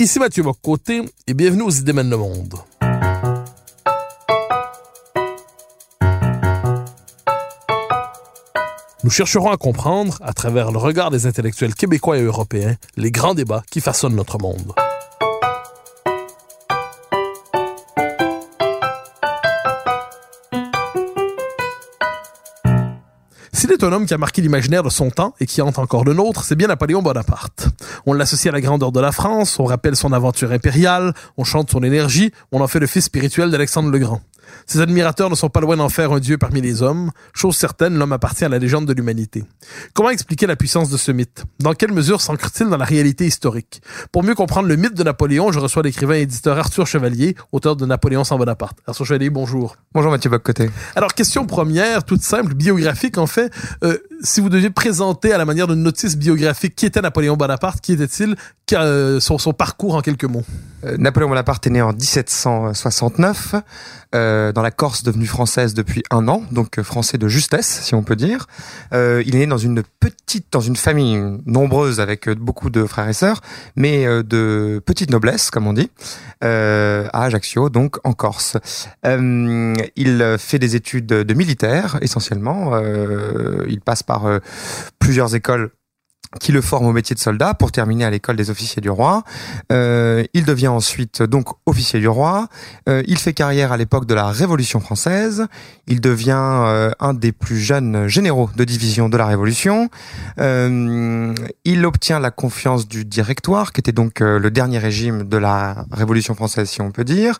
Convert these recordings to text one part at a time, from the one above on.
Ici Mathieu Bocoté et bienvenue aux Idées mènent le monde. Nous chercherons à comprendre, à travers le regard des intellectuels québécois et européens, les grands débats qui façonnent notre monde. S'il est un homme qui a marqué l'imaginaire de son temps et qui hante encore le nôtre, c'est bien Napoléon Bonaparte. On l'associe à la grandeur de la France, on rappelle son aventure impériale, on chante son énergie, on en fait le fils spirituel d'Alexandre le Grand. Ses admirateurs ne sont pas loin d'en faire un dieu parmi les hommes. Chose certaine, l'homme appartient à la légende de l'humanité. Comment expliquer la puissance de ce mythe? Dans quelle mesure s'ancre-t-il dans la réalité historique? Pour mieux comprendre le mythe de Napoléon, je reçois l'écrivain et éditeur Arthur Chevalier, auteur de Napoléon sans Bonaparte. Arthur Chevalier, bonjour. Bonjour Mathieu Boccoté. Alors, question première, toute simple, biographique en fait. Euh, si vous deviez présenter à la manière d'une notice biographique qui était Napoléon Bonaparte, qui était-il, euh, son, son, parcours en quelques mots euh, Napoléon Bonaparte est né en 1769 euh, dans la Corse devenue française depuis un an, donc français de justesse si on peut dire. Il est né dans une petite, dans une famille nombreuse avec beaucoup de frères et sœurs, mais de petite noblesse comme on dit, à Ajaccio, donc en Corse. il fait des études de militaire essentiellement. il passe par plusieurs écoles qui le forme au métier de soldat pour terminer à l'école des officiers du roi. Euh, il devient ensuite donc officier du roi. Euh, il fait carrière à l'époque de la Révolution française. Il devient euh, un des plus jeunes généraux de division de la Révolution. Euh, il obtient la confiance du Directoire, qui était donc euh, le dernier régime de la Révolution française, si on peut dire,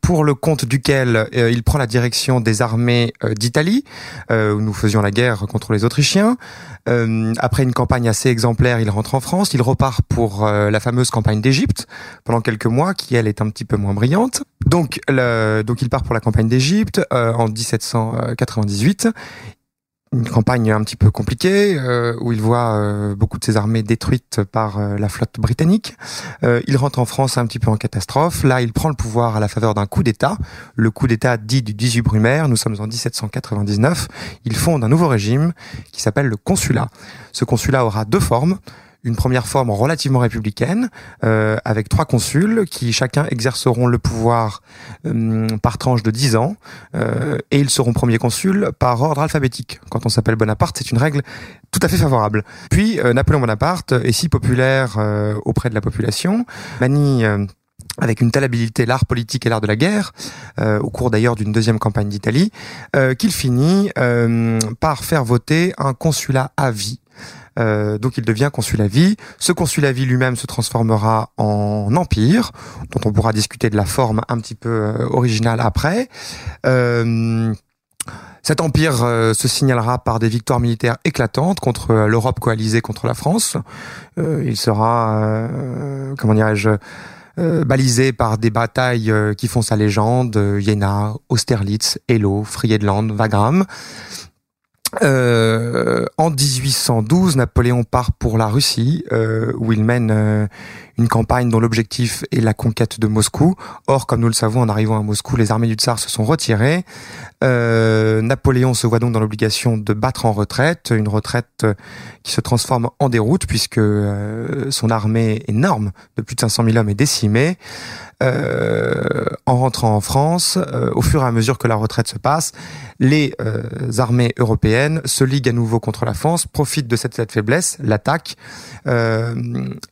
pour le compte duquel il prend la direction des armées d'Italie, où nous faisions la guerre contre les Autrichiens. Euh, après une campagne assez exemplaire, il rentre en France. Il repart pour euh, la fameuse campagne d'Égypte pendant quelques mois, qui elle est un petit peu moins brillante. Donc, donc il part pour la campagne d'Égypte euh, en 1798 une campagne un petit peu compliquée euh, où il voit euh, beaucoup de ses armées détruites par euh, la flotte britannique. il rentre en France un petit peu en catastrophe. Là, il prend le pouvoir à la faveur d'un coup d'État, le coup d'État dit du 18 Brumaire. Nous sommes en 1799. Il fonde un nouveau régime qui s'appelle le consulat. Ce consulat aura deux formes une première forme relativement républicaine, euh, avec trois consuls qui chacun exerceront le pouvoir euh, par tranche de 10 ans, euh, et ils seront premiers consuls par ordre alphabétique. Quand on s'appelle Bonaparte, c'est une règle tout à fait favorable. Puis Napoléon Bonaparte est si populaire auprès de la population, manie avec une telle habilité l'art politique et l'art de la guerre, au cours d'ailleurs d'une deuxième campagne d'Italie, qu'il finit par faire voter un consulat à vie euh, donc il devient consul à vie. Ce consul à vie lui-même se transformera en empire, dont on pourra discuter de la forme un petit peu euh, originale après. Euh, cet empire euh, se signalera par des victoires militaires éclatantes contre l'Europe coalisée contre la France. Il sera, comment dirais-je, balisé par des batailles qui font sa légende, Jena, Austerlitz, Elo, Friedland, Wagram. Euh, en 1812, Napoléon part pour la Russie, euh, où il mène euh, une campagne dont l'objectif est la conquête de Moscou. Or, comme nous le savons, en arrivant à Moscou, les armées du tsar se sont retirées. Napoléon se voit donc dans l'obligation de battre en retraite, une retraite qui se transforme en déroute puisque son armée énorme de plus de 500 000 hommes est décimée. Euh, en rentrant en France, euh, au fur et à mesure que la retraite se passe, les euh, armées européennes se liguent à nouveau contre la France, profitent de cette, faiblesse, l'attaquent,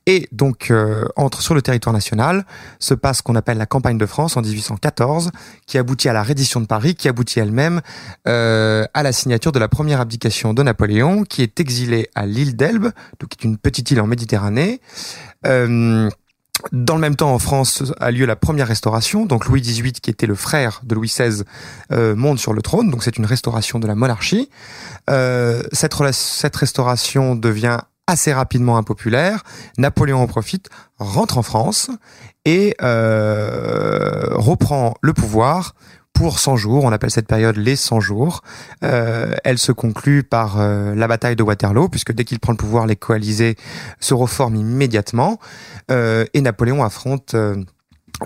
et donc entrent sur le territoire national. Se passe ce qu'on appelle la campagne de France en 1814, qui aboutit à la reddition de Paris, qui aboutit elle-même à la signature de la première abdication de Napoléon, qui est exilé à l'île d'Elbe, qui est une petite île en Méditerranée. Dans le même temps, en France a lieu la première restauration. Donc Louis XVIII, qui était le frère de Louis XVI, euh, monte sur le trône. Donc c'est une restauration de la monarchie. Euh, cette, cette restauration devient assez rapidement impopulaire. Napoléon en profite, rentre en France et euh, reprend le pouvoir pour 100 jours. On appelle cette période les 100 jours. Euh, elle se conclut par euh, la bataille de Waterloo, puisque dès qu'il prend le pouvoir, les coalisés se reforment immédiatement. Euh, et Napoléon affronte euh,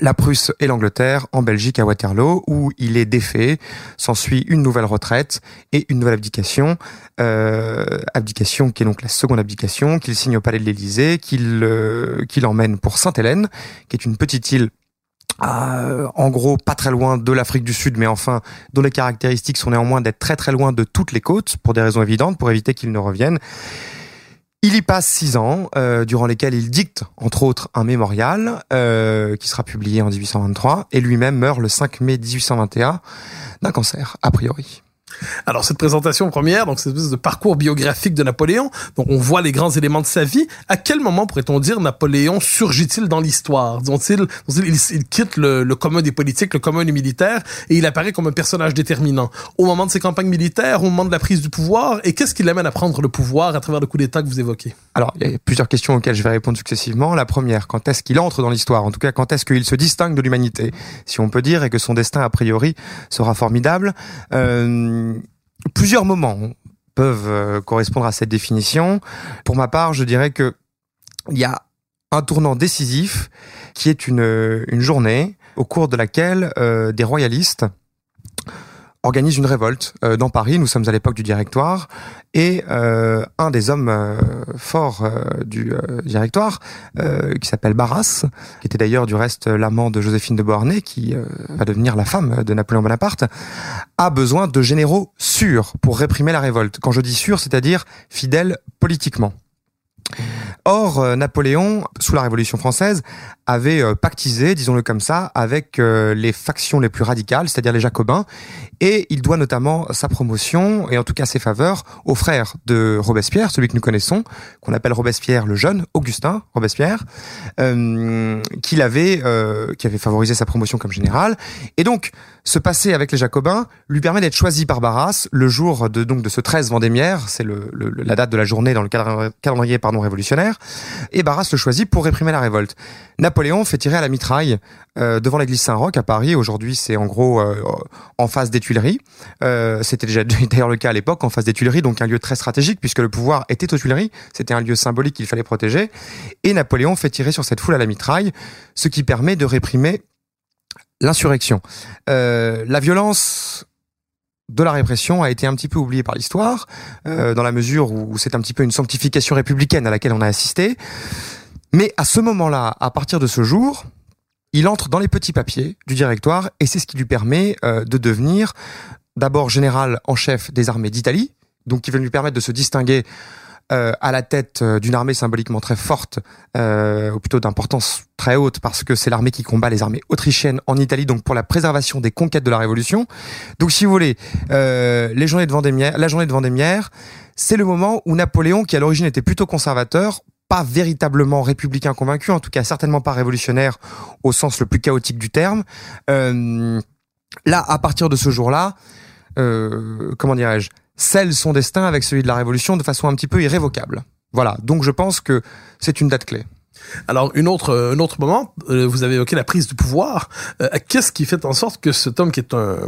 la Prusse et l'Angleterre en Belgique à Waterloo, où il est défait. S'ensuit une nouvelle retraite et une nouvelle abdication. Euh, abdication qui est donc la seconde abdication, qu'il signe au palais de l'Élysée, qu'il euh, qu'il emmène pour Sainte-Hélène, qui est une petite île euh, en gros pas très loin de l'Afrique du Sud, mais enfin dont les caractéristiques sont néanmoins d'être très très loin de toutes les côtes, pour des raisons évidentes, pour éviter qu'ils ne reviennent. Il y passe six ans, euh, durant lesquels il dicte, entre autres, un mémorial euh, qui sera publié en 1823, et lui-même meurt le 5 mai 1821 d'un cancer, a priori. Alors cette présentation première, donc cette espèce de parcours biographique de Napoléon, donc on voit les grands éléments de sa vie. À quel moment pourrait-on dire Napoléon surgit-il dans l'histoire? Il quitte le, le commun des politiques, le commun des militaires, et il apparaît comme un personnage déterminant au moment de ses campagnes militaires, au moment de la prise du pouvoir. Et qu'est-ce qui l'amène à prendre le pouvoir à travers le coup d'État que vous évoquez? Alors, il y a plusieurs questions auxquelles je vais répondre successivement. La première, quand est-ce qu'il entre dans l'histoire? En tout cas, quand est-ce qu'il se distingue de l'humanité, si on peut dire, et que son destin, a priori, sera formidable euh, Plusieurs moments peuvent euh, correspondre à cette définition. Pour ma part, je dirais que il y a un tournant décisif qui est une, une journée au cours de laquelle euh, des royalistes organisent une révolte euh, dans Paris. Nous sommes à l'époque du Directoire et euh, un des hommes euh, forts du Directoire, qui s'appelle Barras, qui était d'ailleurs du reste l'amant de Joséphine de Beauharnais, qui va devenir la femme de Napoléon Bonaparte, a besoin de généraux sûrs pour réprimer la révolte. Quand je dis sûrs, c'est-à-dire fidèles politiquement. Or, Napoléon, sous la Révolution française, avait euh, pactisé, disons-le comme ça, avec euh, les factions les plus radicales, c'est-à-dire les Jacobins, et il doit notamment sa promotion, et en tout cas ses faveurs, au frère de Robespierre, celui que nous connaissons, qu'on appelle Robespierre le jeune, Augustin Robespierre, euh, qu'il avait, euh, qui avait favorisé sa promotion comme général. Et donc, se passer avec les Jacobins lui permet d'être choisi par Barras le jour de donc de ce 13 Vendémiaire, c'est le, la date de la journée dans le calendrier pardon révolutionnaire, et Barras le choisit pour réprimer la révolte. Napoléon fait tirer à la mitraille euh, devant l'église Saint-Roch à Paris. Aujourd'hui, c'est en gros euh, en face des Tuileries. Euh, C'était déjà d'ailleurs le cas à l'époque, en face des Tuileries, donc un lieu très stratégique puisque le pouvoir était aux Tuileries. C'était un lieu symbolique qu'il fallait protéger. Et Napoléon fait tirer sur cette foule à la mitraille, ce qui permet de réprimer l'insurrection. Euh, la violence de la répression a été un petit peu oubliée par l'histoire, dans la mesure où c'est un petit peu une sanctification républicaine à laquelle on a assisté. Mais à ce moment-là, à partir de ce jour, il entre dans les petits papiers du directoire et c'est ce qui lui permet euh, de devenir d'abord général en chef des armées d'Italie, donc qui va lui permettre de se distinguer euh, à la tête euh, d'une armée symboliquement très forte, ou plutôt d'importance très haute, parce que c'est l'armée qui combat les armées autrichiennes en Italie, donc pour la préservation des conquêtes de la Révolution. Donc si vous voulez, la journée de Vendémiaire, c'est le moment où Napoléon, qui à l'origine était plutôt conservateur, pas véritablement républicain convaincu, en tout cas certainement pas révolutionnaire au sens le plus chaotique du terme, euh, là, à partir de ce jour-là, euh, comment dirais-je, scelle son destin avec celui de la Révolution de façon un petit peu irrévocable. Voilà, donc je pense que c'est une date clé. Alors, une autre, un autre moment, euh, vous avez évoqué la prise du pouvoir. Euh, Qu'est-ce qui fait en sorte que cet homme, qui est un,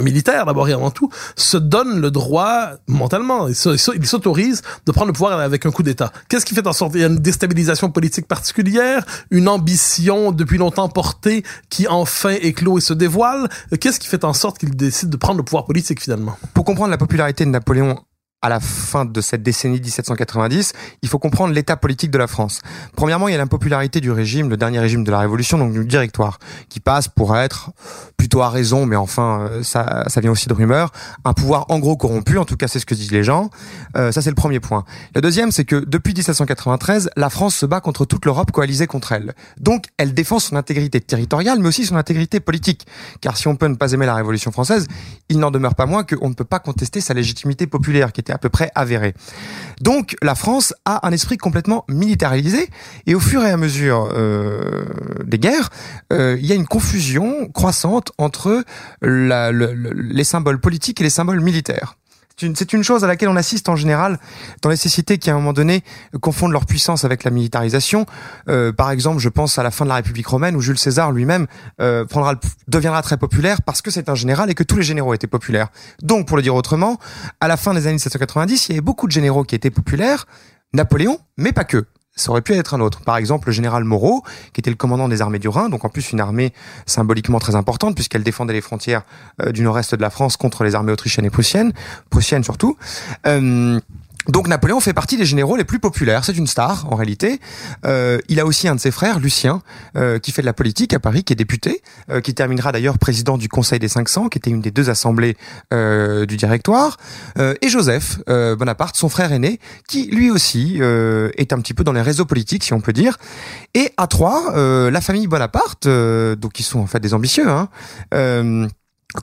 militaire d'abord et avant tout, se donne le droit mentalement, il s'autorise de prendre le pouvoir avec un coup d'État. Qu'est-ce qui fait en sorte? Qu'il y a une déstabilisation politique particulière, une ambition depuis longtemps portée qui enfin éclot et se dévoile. Euh, Qu'est-ce qui fait en sorte qu'il décide de prendre le pouvoir politique finalement? Pour comprendre la popularité de Napoléon à la fin de cette décennie 1790, il faut comprendre l'état politique de la France. Premièrement, il y a l'impopularité du régime, le dernier régime de la Révolution, donc du directoire, qui passe pour être, plutôt à raison, mais enfin, euh, ça, vient aussi de rumeurs, un pouvoir en gros corrompu, en tout cas c'est ce que disent les gens. Euh, ça c'est le premier point. Le deuxième, c'est que depuis 1793, la France se bat contre toute l'Europe coalisée contre elle. Donc elle défend son intégrité territoriale, mais aussi son intégrité politique. Car si on peut ne pas aimer la Révolution française, il n'en demeure pas moins qu'on ne peut pas contester sa légitimité populaire, qui était à peu près avéré. Donc la France a un esprit complètement militarisé et au fur et à mesure euh, des guerres, euh, il y a une confusion croissante entre les symboles politiques et les symboles militaires. C'est une, une chose à laquelle on assiste en général dans les sociétés qui, à un moment donné, confondent leur puissance avec la militarisation. Euh, par exemple, je pense à la fin de la République romaine où Jules César lui-même euh, deviendra très populaire parce que c'est un général et que tous les généraux étaient populaires. Donc, pour le dire autrement, à la fin des années 1790, il y avait beaucoup de généraux qui étaient populaires, Napoléon, mais pas que. Ça aurait pu être un autre. Par exemple, le général Moreau, qui était le commandant des armées du Rhin, donc en plus une armée symboliquement très importante puisqu'elle défendait les frontières euh, du nord-est de la France contre les armées autrichiennes et prussiennes, prussiennes surtout. Euh, donc Napoléon fait partie des généraux les plus populaires. C'est une star en réalité. Euh, il a aussi un de ses frères, Lucien, euh, qui fait de la politique à Paris, qui est député, euh, qui terminera d'ailleurs président du Conseil des 500, qui était une des deux assemblées du directoire, et Joseph Bonaparte, son frère aîné, qui lui aussi est un petit peu dans les réseaux politiques, si on peut dire. Et à trois, la famille Bonaparte, donc qui sont en fait des ambitieux, hein,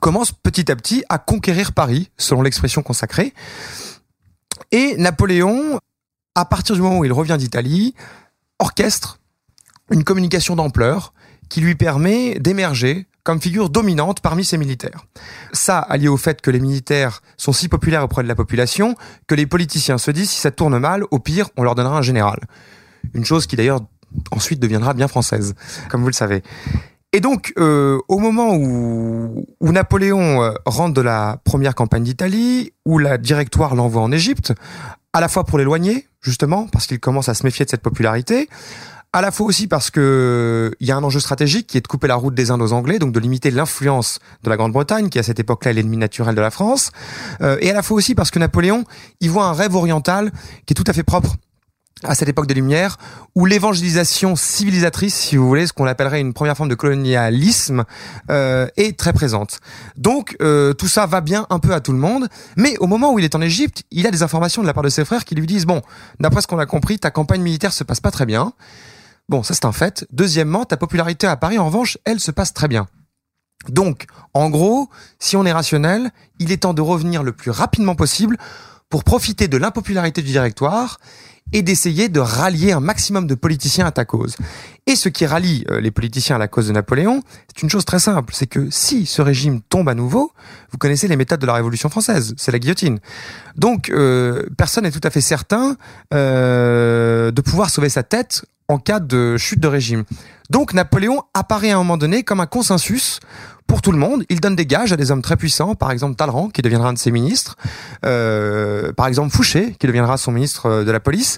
commence petit à petit à conquérir Paris, selon l'expression consacrée. Et Napoléon, à partir du moment où il revient d'Italie, orchestre une communication d'ampleur qui lui permet d'émerger comme figure dominante parmi ses militaires. Ça, allié au fait que les militaires sont si populaires auprès de la population, que les politiciens se disent si ça tourne mal, au pire, on leur donnera un général. Une chose qui d'ailleurs ensuite deviendra bien française, comme vous le savez. Et donc, euh, au moment où, où Napoléon euh, rentre de la première campagne d'Italie, où la directoire l'envoie en Égypte, à la fois pour l'éloigner, justement, parce qu'il commence à se méfier de cette popularité, à la fois aussi parce que il y a un enjeu stratégique qui est de couper la route des Indes aux Anglais, donc de limiter l'influence de la Grande-Bretagne, qui à cette époque-là est l'ennemi naturel de la France, euh, et à la fois aussi parce que Napoléon, il voit un rêve oriental qui est tout à fait propre à cette époque des Lumières, où l'évangélisation civilisatrice, si vous voulez, ce qu'on appellerait une première forme de colonialisme, euh, est très présente. Donc euh, tout ça va bien un peu à tout le monde, mais au moment où il est en Égypte, il a des informations de la part de ses frères qui lui disent bon, d'après ce qu'on a compris, ta campagne militaire se passe pas très bien. Bon, ça c'est un fait. Deuxièmement, ta popularité à Paris, en revanche, elle se passe très bien. Donc, en gros, si on est rationnel, il est temps de revenir le plus rapidement possible pour profiter de l'impopularité du directoire et d'essayer de rallier un maximum de politiciens à ta cause. Et ce qui rallie euh, les politiciens à la cause de Napoléon, c'est une chose très simple, c'est que si ce régime tombe à nouveau, vous connaissez les méthodes de la Révolution française, c'est la guillotine. Donc euh, personne n'est tout à fait certain euh, de pouvoir sauver sa tête en cas de chute de régime. Donc Napoléon apparaît à un moment donné comme un consensus pour tout le monde. Il donne des gages à des hommes très puissants, par exemple Talleyrand, qui deviendra un de ses ministres, euh, par exemple Fouché, qui deviendra son ministre euh, de la police,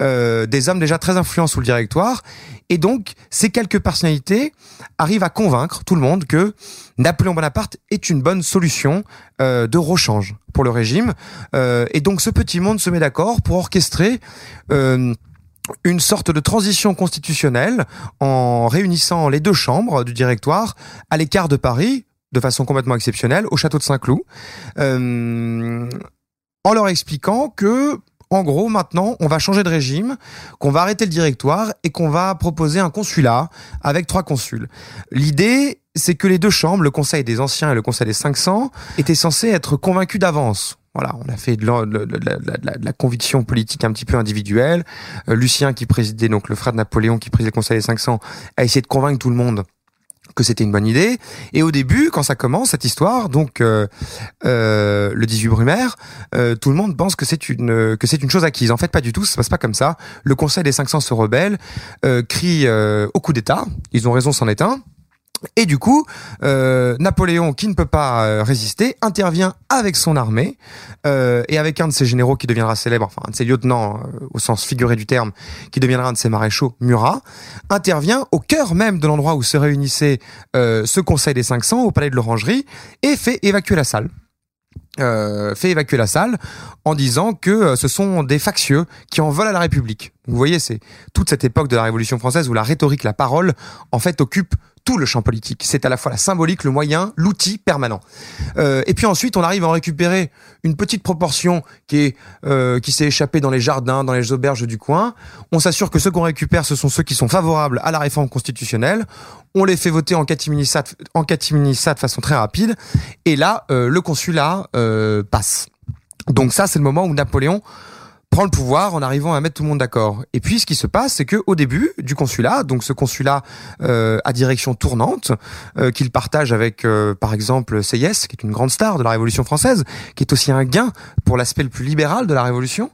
euh, des hommes déjà très influents sous le directoire. Et donc, ces quelques personnalités arrivent à convaincre tout le monde que Napoléon Bonaparte est une bonne solution euh, de rechange pour le régime. Euh, et donc, ce petit monde se met d'accord pour orchestrer... Euh, une sorte de transition constitutionnelle en réunissant les deux chambres du directoire à l'écart de Paris, de façon complètement exceptionnelle, au château de Saint-Cloud, euh, en leur expliquant que, en gros, maintenant, on va changer de régime, qu'on va arrêter le directoire et qu'on va proposer un consulat avec trois consuls. L'idée, c'est que les deux chambres, le Conseil des Anciens et le Conseil des 500, étaient censés être convaincus d'avance. Voilà, on a fait de la, conviction politique un petit peu individuelle. Euh, Lucien, qui présidait, donc le frère de Napoléon, qui présidait le Conseil des 500, a essayé de convaincre tout le monde que c'était une bonne idée. Et au début, quand ça commence, cette histoire, donc euh, euh, le 18 Brumaire, tout le monde pense que c'est une que c'est une chose acquise. En fait, pas du tout. Ça se passe pas comme ça. Le Conseil des 500 se rebelle, crie au coup d'État. Ils ont raison, c'en est un. Et du coup, euh, Napoléon, qui ne peut pas euh, résister, intervient avec son armée euh, et avec un de ses généraux qui deviendra célèbre, enfin un de ses lieutenants au sens figuré du terme, qui deviendra un de ses maréchaux, Murat, intervient au cœur même de l'endroit où se réunissait ce Conseil des 500 au palais de l'Orangerie et fait évacuer la salle. Fait évacuer la salle en disant que ce sont des factieux qui en veulent à la République. Vous voyez, c'est toute cette époque de la Révolution française où la rhétorique, la parole, en fait, occupe tout le champ politique. C'est à la fois la symbolique, le moyen, l'outil permanent. Euh, et puis ensuite, on arrive à en récupérer une petite proportion qui est euh, qui s'est échappée dans les jardins, dans les auberges du coin. On s'assure que ceux qu'on récupère, ce sont ceux qui sont favorables à la réforme constitutionnelle. On les fait voter en catimini-ça en catimini-ça de façon très rapide. Et là, euh, le consulat euh, passe. Donc ça, c'est le moment où Napoléon prend le pouvoir en arrivant à mettre tout le monde d'accord. Et puis ce qui se passe, c'est que au début du consulat, donc ce consulat euh, à direction tournante, euh, qu'il partage avec euh, par exemple Seyès, qui est une grande star de la Révolution française, qui est aussi un gain pour l'aspect le plus libéral de la Révolution,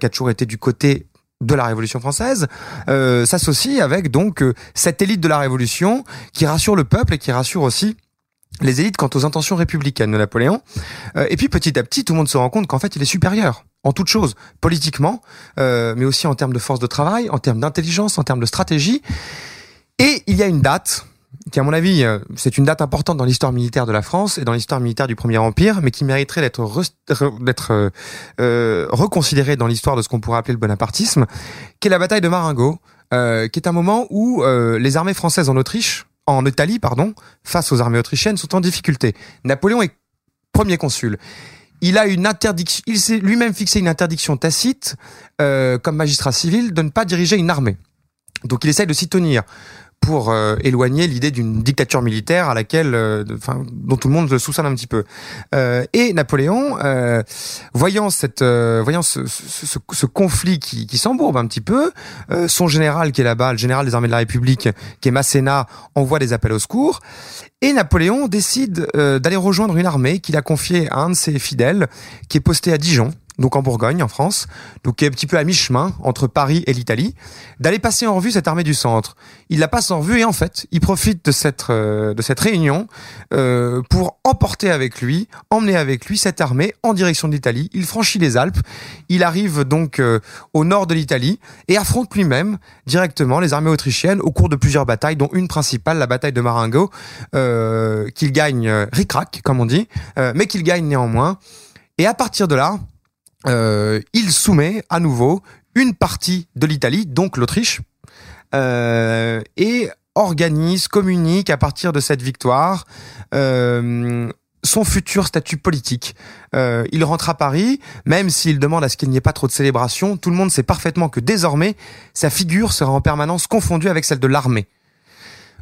qui a toujours été du côté de la Révolution française, s'associe avec donc cette élite de la Révolution qui rassure le peuple et qui rassure aussi les élites quant aux intentions républicaines de Napoléon. et puis petit à petit, tout le monde se rend compte qu'en fait, il est supérieur en toute chose, politiquement, euh, mais aussi en termes de force de travail, en termes d'intelligence, en termes de stratégie. Et il y a une date qui, à mon avis, euh, c'est une date importante dans l'histoire militaire de la France et dans l'histoire militaire du Premier Empire, mais qui mériterait d'être d'être euh, euh, reconsidérée dans l'histoire de ce qu'on pourrait appeler le bonapartisme, qui est la bataille de Marengo, euh, qui est un moment où les armées françaises en Autriche, en Italie, pardon, face aux armées autrichiennes, sont en difficulté. Napoléon est premier consul il a une interdiction, il s'est lui-même fixé une interdiction tacite, euh, comme magistrat civil, de ne pas diriger une armée. Donc il essaye de s'y tenir pour euh, éloigner l'idée d'une dictature militaire à laquelle, euh, dont tout le monde le soupçonne un petit peu. Euh, et Napoléon, voyant cette, voyant ce, ce, ce, conflit qui, qui s'embourbe un petit peu, son général qui est là-bas, le général des armées de la République, qui est Masséna, envoie des appels au secours. Et Napoléon décide d'aller rejoindre une armée qu'il a confiée à un de ses fidèles, qui est posté à Dijon donc en Bourgogne, en France, donc qui est un petit peu à mi-chemin entre Paris et l'Italie, d'aller passer en revue cette armée du centre. Il la passe en revue et en fait, il profite de cette euh, de cette réunion euh, pour emporter avec lui, emmener avec lui cette armée en direction de l'Italie. Il franchit les Alpes, il arrive donc euh, au nord de l'Italie et affronte lui-même directement les armées autrichiennes au cours de plusieurs batailles, dont une principale, la bataille de Marengo, qu'il gagne ric-rac, comme on dit, mais qu'il gagne néanmoins. Et à partir de là, euh, il soumet à nouveau une partie de l'Italie, donc l'Autriche, euh, et organise, communique à partir de cette victoire euh, son futur statut politique. Euh, il rentre à Paris, même s'il demande à ce qu'il n'y ait pas trop de célébrations, tout le monde sait parfaitement que désormais, sa figure sera en permanence confondue avec celle de l'armée.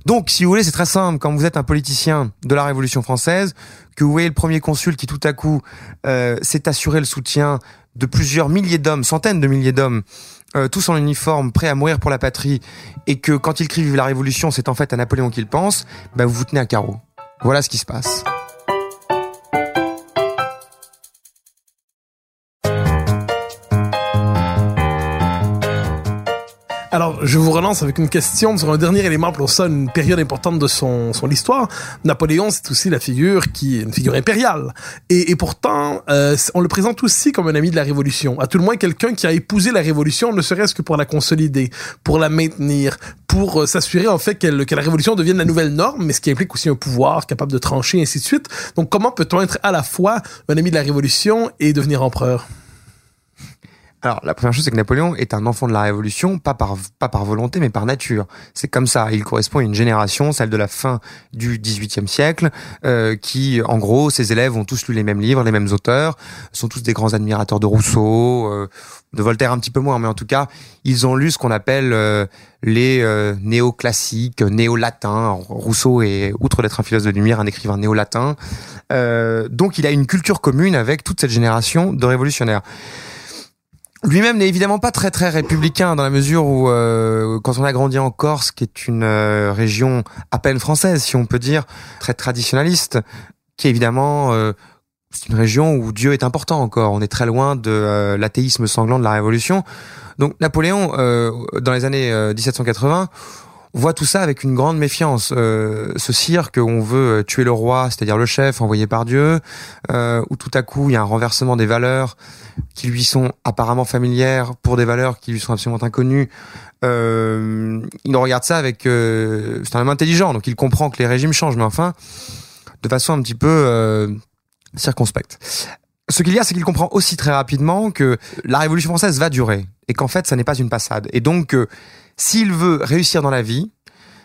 Donc, si vous voulez, c'est très simple. Quand vous êtes un politicien de la Révolution française, que vous voyez le premier consul qui tout à coup euh, s'est assuré le soutien de plusieurs milliers d'hommes, centaines de milliers d'hommes, euh, tous en uniforme, prêts à mourir pour la patrie, et que quand il crie Vive la Révolution, c'est en fait à Napoléon qu'il pense, ben vous vous tenez à carreau. Voilà ce qui se passe. Alors, je vous relance avec une question sur un dernier élément pour ça, une période importante de son, son histoire. Napoléon, c'est aussi la figure qui est une figure impériale. Et, et pourtant, euh, on le présente aussi comme un ami de la Révolution. À tout le moins, quelqu'un qui a épousé la Révolution, ne serait-ce que pour la consolider, pour la maintenir, pour euh, s'assurer en fait que la Révolution devienne la nouvelle norme, mais ce qui implique aussi un pouvoir capable de trancher, et ainsi de suite. Donc, comment peut-on être à la fois un ami de la Révolution et devenir empereur? Alors, la première chose, c'est que Napoléon est un enfant de la Révolution, pas par, pas par volonté, mais par nature. C'est comme ça. Il correspond à une génération, celle de la fin du XVIIIe siècle, euh, qui, en gros, ses élèves ont tous lu les mêmes livres, les mêmes auteurs, sont tous des grands admirateurs de Rousseau, euh, de Voltaire un petit peu moins, mais en tout cas, ils ont lu ce qu'on appelle euh, les néoclassiques, néo-latins. Rousseau est, outre d'être un philosophe de lumière, un écrivain néo-latin. donc, il a une culture commune avec toute cette génération de révolutionnaires lui-même n'est évidemment pas très très républicain dans la mesure où euh, quand on a grandi en Corse, qui est une euh, région à peine française, si on peut dire, très traditionnaliste, qui est évidemment euh, c'est une région où Dieu est important encore. On est très loin de l'athéisme sanglant de la Révolution. Donc Napoléon, dans les années 1780 voit tout ça avec une grande méfiance. Euh, ce cirque où on veut tuer le roi, c'est-à-dire le chef envoyé par Dieu, euh, où tout à coup il y a un renversement des valeurs qui lui sont apparemment familières pour des valeurs qui lui sont absolument inconnues. Euh, il regarde ça avec... Euh, c'est un homme intelligent, donc il comprend que les régimes changent, mais enfin, de façon un petit peu euh, circonspecte. Ce qu'il y a, c'est qu'il comprend aussi très rapidement que la Révolution française va durer et qu'en fait, ça n'est pas une passade. Et donc, euh, s'il veut réussir dans la vie,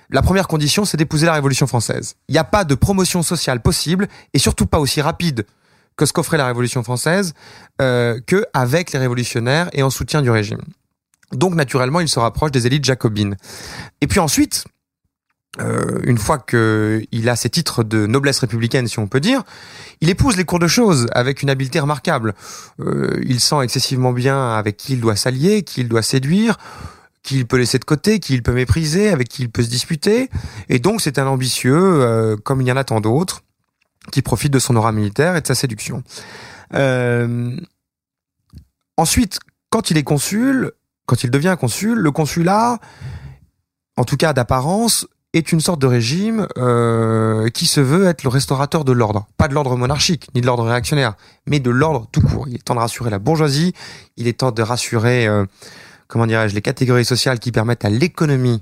la première condition, c'est d'épouser la Révolution française. Il n'y a pas de promotion sociale possible, et surtout pas aussi rapide que ce qu'offrait la Révolution française, euh, que avec les révolutionnaires et en soutien du régime. Donc naturellement, il se rapproche des élites jacobines. Et puis ensuite, euh, une fois que il a ses titres de noblesse républicaine, si on peut dire, il épouse les cours de choses avec une habileté remarquable. Euh, il sent excessivement bien avec qui il doit s'allier, qui il doit séduire, qui il peut laisser de côté, qui il peut mépriser, avec qui il peut se disputer. Et donc c'est un ambitieux, euh, comme il y en a tant d'autres, qui profite de son aura militaire et de sa séduction. Euh, ensuite, quand il est consul, quand il devient consul, le consulat, en tout cas d'apparence, est une sorte de régime euh, qui se veut être le restaurateur de l'ordre. Pas de l'ordre monarchique, ni de l'ordre réactionnaire, mais de l'ordre tout court. Il est temps de rassurer la bourgeoisie, il est temps de rassurer, comment dirais-je, les catégories sociales qui permettent à l'économie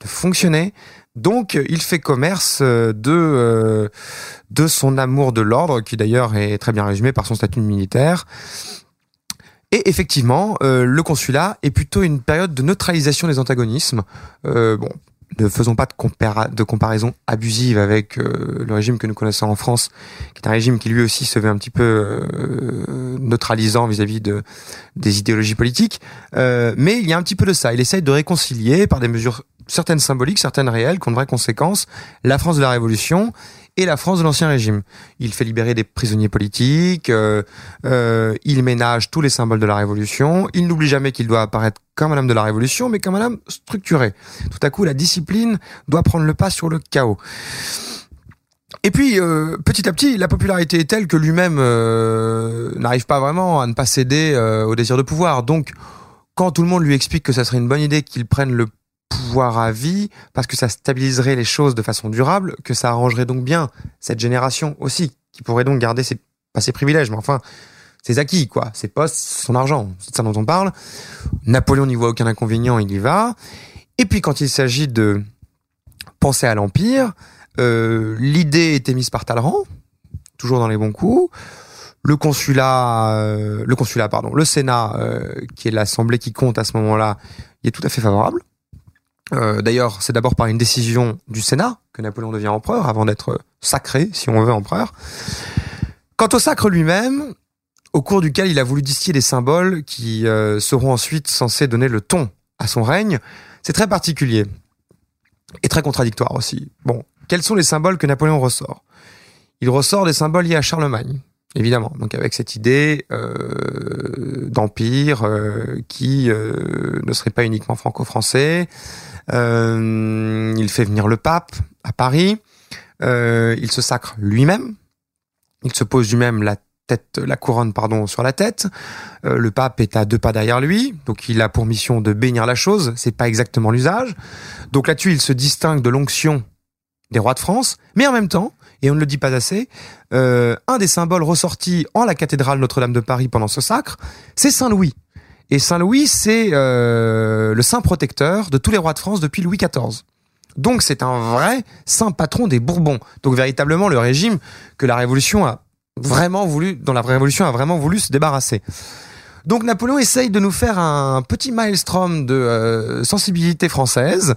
de fonctionner. Donc, il fait commerce euh, de euh, de son amour de l'ordre, qui d'ailleurs est très bien résumé par son statut militaire. Et effectivement, euh, le consulat est plutôt une période de neutralisation des antagonismes. Bon, ne faisons pas de, compara- de comparaison abusive avec euh, le régime que nous connaissons en France, qui est un régime qui lui aussi se veut un petit peu euh, neutralisant vis-à-vis de des idéologies politiques. Euh, mais il y a un petit peu de ça. Il essaye de réconcilier par des mesures certaines symboliques, certaines réelles, qui ont de vraies conséquences, la France de la Révolution et la France de l'Ancien Régime. Il fait libérer des prisonniers politiques, euh, euh, il ménage tous les symboles de la Révolution, il n'oublie jamais qu'il doit apparaître comme un homme de la Révolution, mais comme un homme structuré. Tout à coup, la discipline doit prendre le pas sur le chaos. Et puis, euh, petit à petit, la popularité est telle que lui-même n'arrive pas vraiment à ne pas céder au désir de pouvoir. Donc, quand tout le monde lui explique que ça serait une bonne idée qu'il prenne le pouvoir à vie, parce que ça stabiliserait les choses de façon durable, que ça arrangerait donc bien cette génération aussi, qui pourrait donc garder ses, pas ses privilèges, mais enfin ses acquis, quoi, ses postes, son argent, c'est ça dont on parle. Napoléon n'y voit aucun inconvénient, il y va. Et puis quand il s'agit de penser à l'Empire, euh, l'idée était mise par Talleyrand, toujours dans les bons coups. Le consulat, euh, le consulat, pardon, le Sénat, euh, qui est l'assemblée qui compte à ce moment-là, il est tout à fait favorable. Euh, D'ailleurs, c'est d'abord par une décision du Sénat que Napoléon devient empereur, avant d'être sacré, si on veut, empereur. Quant au sacre lui-même, au cours duquel il a voulu distiller des symboles qui euh, seront ensuite censés donner le ton à son règne, c'est très particulier et très contradictoire aussi. Bon, quels sont les symboles que Napoléon ressort? Il ressort des symboles liés à Charlemagne, évidemment. Donc avec cette idée euh, d'empire qui ne serait pas uniquement franco-français. Euh, il fait venir le pape à Paris. Euh, il se sacre lui-même. Il se pose lui-même la tête, la couronne, pardon, sur la tête. Euh, le pape est à deux pas derrière lui, donc il a pour mission de bénir la chose. C'est pas exactement l'usage. Donc là-dessus, il se distingue de l'onction des rois de France, mais en même temps, et on ne le dit pas assez, un des symboles ressortis en la cathédrale Notre-Dame de Paris pendant ce sacre, c'est Saint Louis. Et Saint Louis, c'est euh, le saint protecteur de tous les rois de France depuis Louis XIV. Donc c'est un vrai saint patron des Bourbons. Donc véritablement le régime que la Révolution a vraiment voulu, dont la Révolution a vraiment voulu se débarrasser. Donc Napoléon essaye de nous faire un petit maelstrom de euh, sensibilité française,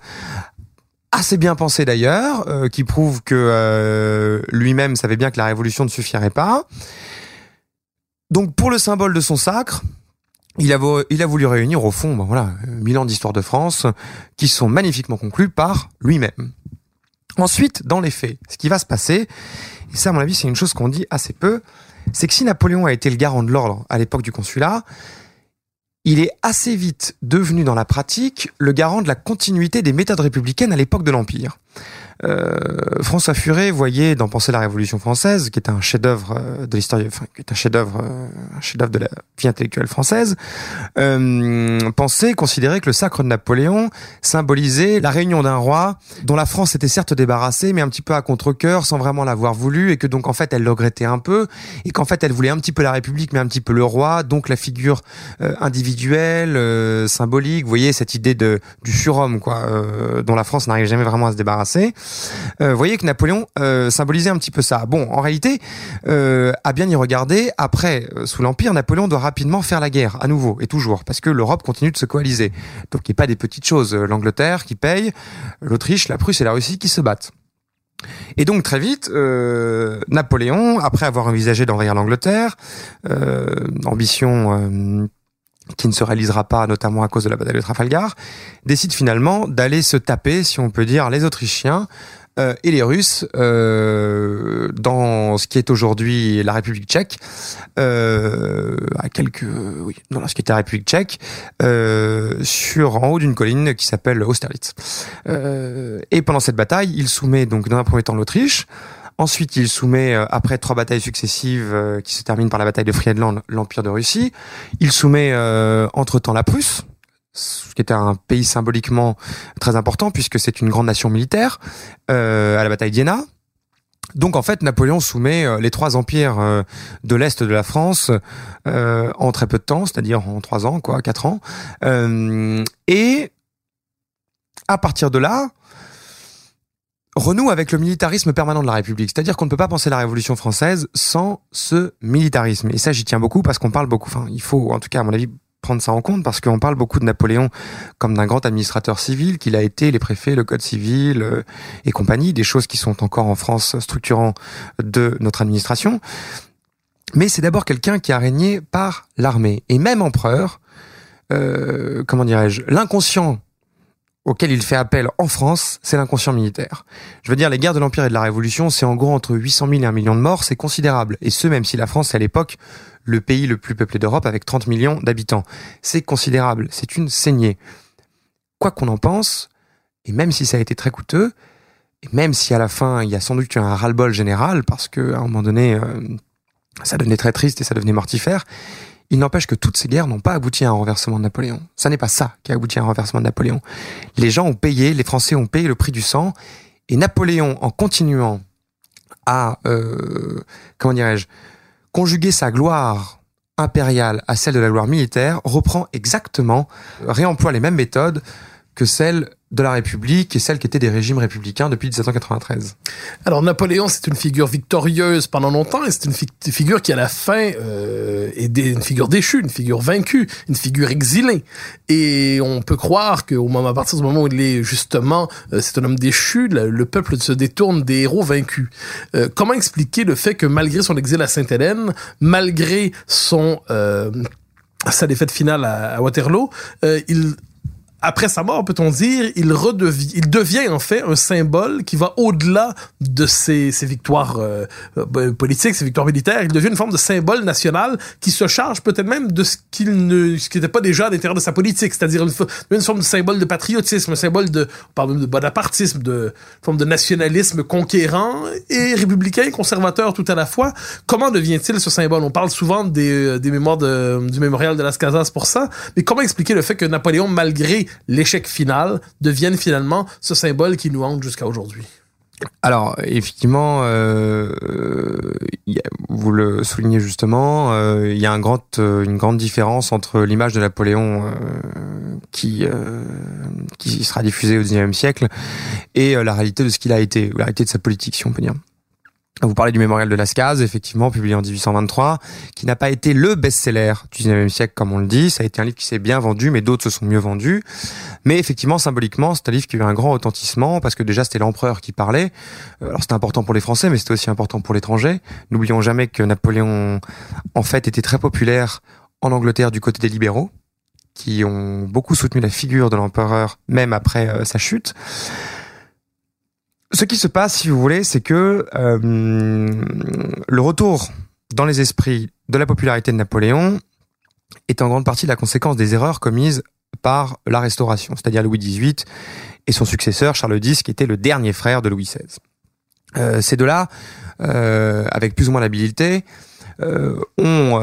assez bien pensé d'ailleurs, euh, qui prouve que euh, lui-même savait bien que la Révolution ne suffirait pas. Donc pour le symbole de son sacre, il a, voulu réunir au fond, ben voilà, mille ans d'histoire de France, qui sont magnifiquement conclus par lui-même. Ensuite, dans les faits, ce qui va se passer, et ça à mon avis c'est une chose qu'on dit assez peu, c'est que si Napoléon a été le garant de l'ordre à l'époque du consulat, il est assez vite devenu dans la pratique le garant de la continuité des méthodes républicaines à l'époque de l'Empire. Euh, François Furet voyait dans Penser la Révolution française, qui est un chef-d'œuvre euh, de l'histoire, enfin, qui est un chef-d'œuvre, euh, un chef-d'œuvre de la vie intellectuelle française, euh, penser, considérer que le sacre de Napoléon symbolisait la réunion d'un roi dont la France était certes débarrassée, mais un petit peu à contre-cœur, sans vraiment l'avoir voulu, et que donc en fait elle le regrettait un peu, et qu'en fait elle voulait un petit peu la République, mais un petit peu le roi, donc la figure individuelle, symbolique, vous voyez cette idée de du surhomme, quoi, dont la France n'arrive jamais vraiment à se débarrasser. Euh, vous voyez que Napoléon euh, symbolisait un petit peu ça. Bon, en réalité, euh, à bien y regarder, après, euh, sous l'Empire, Napoléon doit rapidement faire la guerre, à nouveau, et toujours, parce que l'Europe continue de se coaliser. Donc il n'y a pas des petites choses. L'Angleterre qui paye, l'Autriche, la Prusse et la Russie qui se battent. Et donc très vite, euh, Napoléon, après avoir envisagé d'envahir l'Angleterre, euh, ambition euh, qui ne se réalisera pas notamment à cause de la bataille de Trafalgar, décide finalement d'aller se taper, si on peut dire, les Autrichiens euh, et les Russes euh, dans ce qui est aujourd'hui la République tchèque, euh, à quelques, oui, dans ce qui était la République tchèque, sur en haut d'une colline qui s'appelle Austerlitz. Et pendant cette bataille, il soumet donc dans un premier temps l'Autriche. Ensuite, il soumet, euh, après trois batailles successives euh, qui se terminent par la bataille de Friedland, l'Empire de Russie. Il soumet euh, entre-temps la Prusse, ce qui était un pays symboliquement très important puisque c'est une grande nation militaire, euh, à la bataille d'Iéna. Donc en fait, Napoléon soumet les trois empires de l'est de la France euh, en très peu de temps, c'est-à-dire en trois ans, quoi, quatre ans. Euh, et à partir de là, renoue avec le militarisme permanent de la République. C'est-à-dire qu'on ne peut pas penser la Révolution française sans ce militarisme. Et ça, j'y tiens beaucoup parce qu'on parle beaucoup. Enfin, il faut, en tout cas, à mon avis, prendre ça en compte parce qu'on parle beaucoup de Napoléon comme d'un grand administrateur civil qu'il a été, les préfets, le code civil euh, et compagnie, des choses qui sont encore en France structurant de notre administration. Mais c'est d'abord quelqu'un qui a régné par l'armée. Et même empereur, euh, comment dirais-je, l'inconscient auquel il fait appel en France, c'est l'inconscient militaire. Je veux dire, les guerres de l'Empire et de la Révolution, c'est en gros entre 800 000 et 1 million de morts, c'est considérable. Et ce, même si la France, est à l'époque, le pays le plus peuplé d'Europe avec 30 millions d'habitants. C'est considérable, c'est une saignée. Quoi qu'on en pense, et même si ça a été très coûteux, et même si à la fin, il y a sans doute eu un ras-le-bol général, parce que à un moment donné, euh, ça devenait très triste et ça devenait mortifère, il n'empêche que toutes ces guerres n'ont pas abouti à un renversement de Napoléon. Ça n'est pas ça qui a abouti à un renversement de Napoléon. Les gens ont payé, les Français ont payé le prix du sang, et Napoléon, en continuant à, euh, conjuguer sa gloire impériale à celle de la gloire militaire, reprend exactement, réemploie les mêmes méthodes que celles de la République et celles qui étaient des régimes républicains depuis 1793. Alors Napoléon, c'est une figure victorieuse pendant longtemps et c'est une fi- figure qui à la fin euh, est une figure déchue, une figure vaincue, une figure exilée. Et on peut croire qu'au moment, à partir du moment où il est justement, euh, c'est un homme déchu, le, le peuple se détourne des héros vaincus. Euh, comment expliquer le fait que malgré son exil à Sainte-Hélène, malgré son sa défaite finale à, à Waterloo, il après sa mort, peut-on dire, il redevient, il devient en fait un symbole qui va au-delà de ses, ses victoires euh, euh, politiques, ses victoires militaires. Il devient une forme de symbole national qui se charge peut-être même de ce qu'il ne, ce qui n'était pas déjà à l'intérieur de sa politique, c'est-à-dire une, fo- une forme de symbole de patriotisme, un symbole de, on parle même de bonapartisme, de forme de nationalisme conquérant et républicain, conservateur tout à la fois. Comment devient-il ce symbole? On parle souvent des, euh, des mémoires de, du mémorial de Las Casas pour ça, mais comment expliquer le fait que Napoléon, malgré l'échec final, devienne finalement ce symbole qui nous hante jusqu'à aujourd'hui Alors, effectivement, euh, euh, vous le soulignez justement, euh, il y a euh, une grande différence entre l'image de Napoléon euh, qui, euh, qui sera diffusée au XIXe siècle et euh, la réalité de ce qu'il a été, ou la réalité de sa politique, si on peut dire. Vous parlez du mémorial de Lascaz, effectivement, publié en 1823, qui n'a pas été le best-seller du 19e siècle, comme on le dit. Ça a été un livre qui s'est bien vendu, mais d'autres se sont mieux vendus. Mais effectivement, symboliquement, c'est un livre qui a eu un grand retentissement, parce que déjà, c'était l'empereur qui parlait. Euh, Alors, c'était important pour les Français, mais c'était aussi important pour l'étranger. N'oublions jamais que Napoléon, en fait, était très populaire en Angleterre du côté des libéraux, qui ont beaucoup soutenu la figure de l'empereur, même après euh, sa chute. Ce qui se passe, si vous voulez, c'est que euh, le retour dans les esprits de la popularité de Napoléon est en grande partie la conséquence des erreurs commises par la Restauration, c'est-à-dire Louis XVIII et son successeur Charles X, qui était le dernier frère de Louis XVI. Euh, ces deux-là, euh, avec plus ou moins d'habileté, ont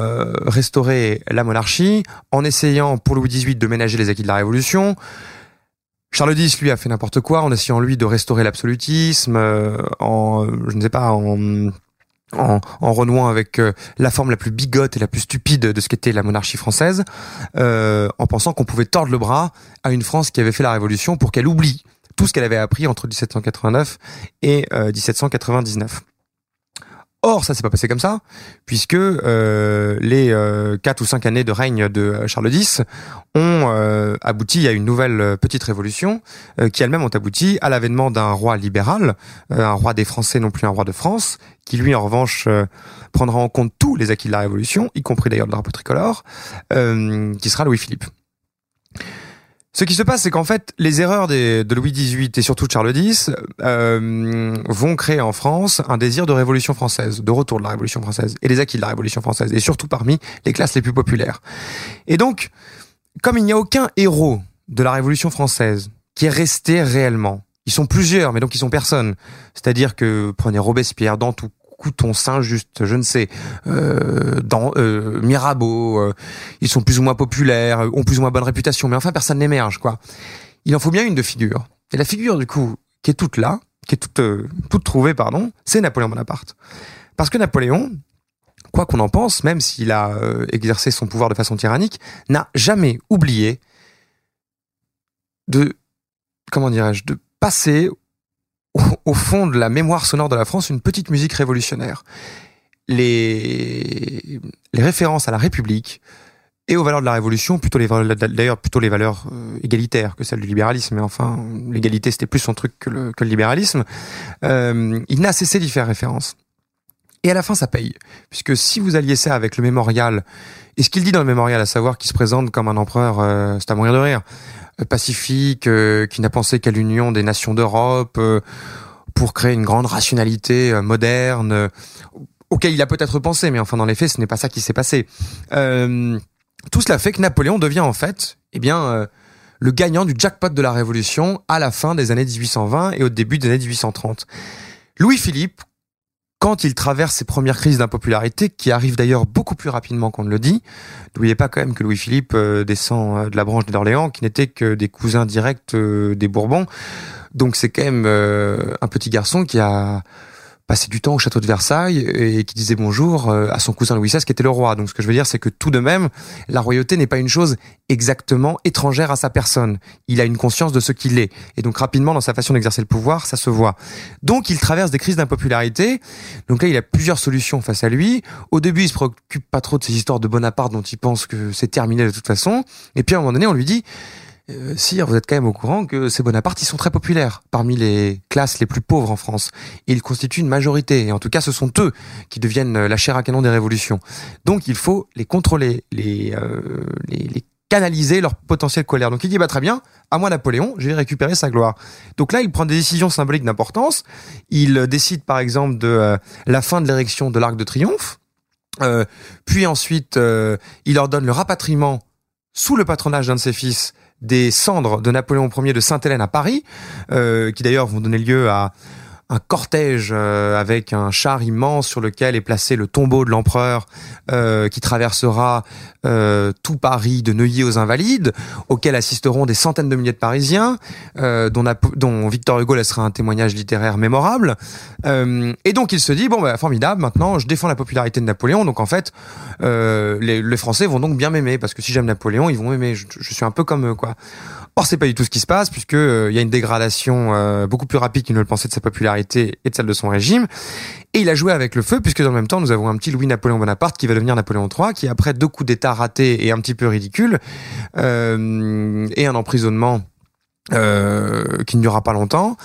restauré la monarchie en essayant pour Louis XVIII de ménager les acquis de la Révolution, Charles X, lui, a fait n'importe quoi en essayant, lui, de restaurer l'absolutisme, euh, en, je ne sais pas, en, en, en renouant avec euh, la forme la plus bigote et la plus stupide de ce qu'était la monarchie française, euh, en pensant qu'on pouvait tordre le bras à une France qui avait fait la Révolution pour qu'elle oublie tout ce qu'elle avait appris entre 1789 et euh, 1799. Or, ça s'est pas passé comme ça, puisque euh, les euh, quatre ou cinq années de règne de Charles X ont euh, abouti à une nouvelle euh, petite révolution, euh, qui elles-mêmes ont abouti à l'avènement d'un roi libéral, un roi des Français, non plus un roi de France, qui lui, en revanche, prendra en compte tous les acquis de la Révolution, y compris d'ailleurs le drapeau tricolore, qui sera Louis-Philippe. Ce qui se passe, c'est qu'en fait, les erreurs de Louis XVIII et surtout de Charles X euh, vont créer en France un désir de révolution française, de retour de la révolution française et des acquis de la révolution française, et surtout parmi les classes les plus populaires. Et donc, comme il n'y a aucun héros de la révolution française qui est resté réellement, ils sont plusieurs, mais donc ils sont personne. C'est-à-dire que prenez Robespierre, Dantou, Couton, Saint-Just, je ne sais, euh, dans euh, Mirabeau, euh, ils sont plus ou moins populaires, ont plus ou moins bonne réputation, mais enfin personne n'émerge, quoi. Il en faut bien une de figure. Et la figure, du coup, qui est toute là, qui est toute, toute trouvée, pardon, c'est Napoléon Bonaparte. Parce que Napoléon, quoi qu'on en pense, même s'il a exercé son pouvoir de façon tyrannique, n'a jamais oublié de, comment dirais-je, de passer au, fond de la mémoire sonore de la France une petite musique révolutionnaire. Les, références à la République et aux valeurs de la Révolution, plutôt les d'ailleurs plutôt les valeurs euh, égalitaires que celles du libéralisme. Mais enfin, l'égalité c'était plus son truc que le, libéralisme. Euh, il n'a cessé d'y faire référence. Et à la fin, ça paye. Puisque si vous alliez ça avec le mémorial, et ce qu'il dit dans le mémorial, à savoir qu'il se présente comme un empereur, euh, c'est à mourir de rire, pacifique, euh, qui n'a pensé qu'à l'union des nations d'Europe, euh, pour créer une grande rationalité euh, moderne, auquel il a peut-être pensé, mais enfin dans les faits, ce n'est pas ça qui s'est passé. Tout cela fait que Napoléon devient en fait, eh bien, le gagnant du jackpot de la Révolution à la fin des années 1820 et au début des années 1830. Louis-Philippe, quand il traverse ses premières crises d'impopularité, qui arrivent d'ailleurs beaucoup plus rapidement qu'on ne le dit, n'oubliez pas quand même que Louis-Philippe euh, descend euh, de la branche d'Orléans, qui n'était que des cousins directs euh, des Bourbons. Donc c'est quand même un petit garçon qui a passé du temps au château de Versailles et qui disait bonjour euh, à son cousin Louis XVI qui était le roi. Donc ce que je veux dire, c'est que tout de même, la royauté n'est pas une chose exactement étrangère à sa personne. Il a une conscience de ce qu'il est. Et donc rapidement, dans sa façon d'exercer le pouvoir, ça se voit. Donc il traverse des crises d'impopularité. Donc là, il a plusieurs solutions face à lui. Au début, il se préoccupe pas trop de ces histoires de Bonaparte dont il pense que c'est terminé de toute façon. Et puis à un moment donné, on lui dit, euh, Sire, vous êtes quand même au courant que ces Bonaparte, ils sont très populaires parmi les classes les plus pauvres en France. Ils constituent une majorité. Et en tout cas, ce sont eux qui deviennent euh, la chair à canon des révolutions. Donc, il faut les contrôler, les, euh, canaliser leur potentiel colère. Donc, il dit, bah, très bien, à moi Napoléon, je vais récupérer sa gloire. Donc là, il prend des décisions symboliques d'importance. Il euh, décide, par exemple, de euh, la fin de l'érection de l'Arc de Triomphe. Euh, puis ensuite, euh, il ordonne le rapatriement sous le patronage d'un de ses fils des cendres de Napoléon Ier de Sainte-Hélène à Paris, euh, qui d'ailleurs vont donner lieu à un cortège euh, avec un char immense sur lequel est placé le tombeau de l'empereur euh, qui traversera euh, tout Paris de Neuilly aux Invalides, auquel assisteront des centaines de milliers de Parisiens, dont, Victor Hugo laissera un témoignage littéraire mémorable. Et donc il se dit bon bah formidable, maintenant je défends la popularité de Napoléon, donc en fait les, les Français vont donc bien m'aimer parce que si j'aime Napoléon, ils vont m'aimer. Je, je suis un peu comme eux quoi. Or c'est pas du tout ce qui se passe puisque euh, il y a une dégradation euh, beaucoup plus rapide qu'il ne le pensait de sa popularité et de celle de son régime. Et il a joué avec le feu puisque dans le même temps nous avons un petit Louis-Napoléon Bonaparte qui va devenir Napoléon III, qui après deux coups d'État ratés et un petit peu ridicules euh, et un emprisonnement qui ne durera pas longtemps,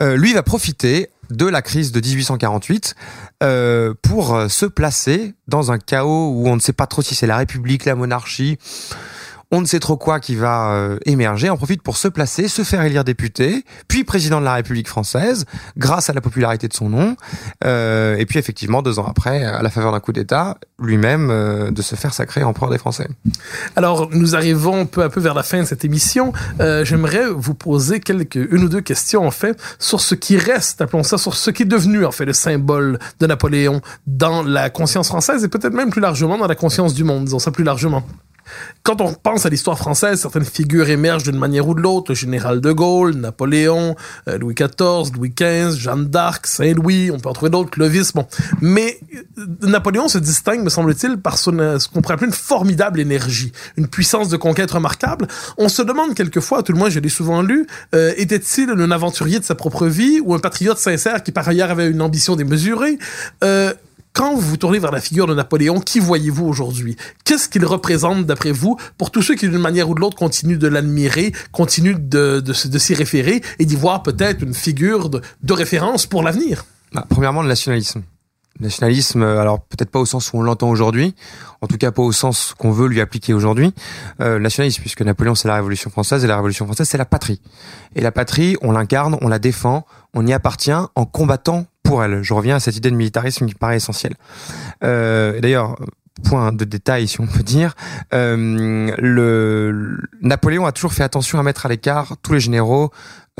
lui va profiter de la crise de 1848 euh, pour se placer dans un chaos où on ne sait pas trop si c'est la République, la monarchie, on ne sait trop quoi qui va euh, émerger, on profite pour se placer, se faire élire député, puis président de la République française, grâce à la popularité de son nom, euh, et puis effectivement, deux ans après, à la faveur d'un coup d'État, lui-même euh, de se faire sacrer empereur des Français. Alors, nous arrivons peu à peu vers la fin de cette émission. Euh, J'aimerais vous poser quelques, une ou deux questions, en fait, sur ce qui reste, appelons ça, sur ce qui est devenu, en fait, le symbole de Napoléon dans la conscience française et peut-être même plus largement dans la conscience du monde, disons ça plus largement. Quand on pense à l'histoire française, certaines figures émergent d'une manière ou de l'autre. Le général de Gaulle, Napoléon, euh, Louis XIV, Louis XV, Jeanne d'Arc, Saint-Louis, on peut en trouver d'autres, Clovis, bon. Mais euh, Napoléon se distingue, me semble-t-il, par euh, ce qu'on pourrait appeler une formidable énergie, une puissance de conquête remarquable. On se demande quelquefois, tout le moins je l'ai souvent lu, était-il un aventurier de sa propre vie ou un patriote sincère qui par ailleurs avait une ambition démesurée? Quand vous vous tournez vers la figure de Napoléon, qui voyez-vous aujourd'hui? Qu'est-ce qu'il représente d'après vous pour tous ceux qui d'une manière ou de l'autre continuent de l'admirer, continuent de, s'y référer et d'y voir peut-être une figure de, référence pour l'avenir? Bah, Premièrement, le nationalisme. Nationalisme, euh, alors peut-être pas au sens où on l'entend aujourd'hui, en tout cas pas au sens qu'on veut lui appliquer aujourd'hui. Euh, nationalisme, puisque Napoléon c'est la Révolution française et la Révolution française c'est la patrie. Et la patrie, on l'incarne, on la défend, on y appartient en combattant pour elle. Je reviens à cette idée de militarisme qui paraît essentielle. Euh, D'ailleurs, point de détail si on peut dire, euh, le Napoléon a toujours fait attention à mettre à l'écart tous les généraux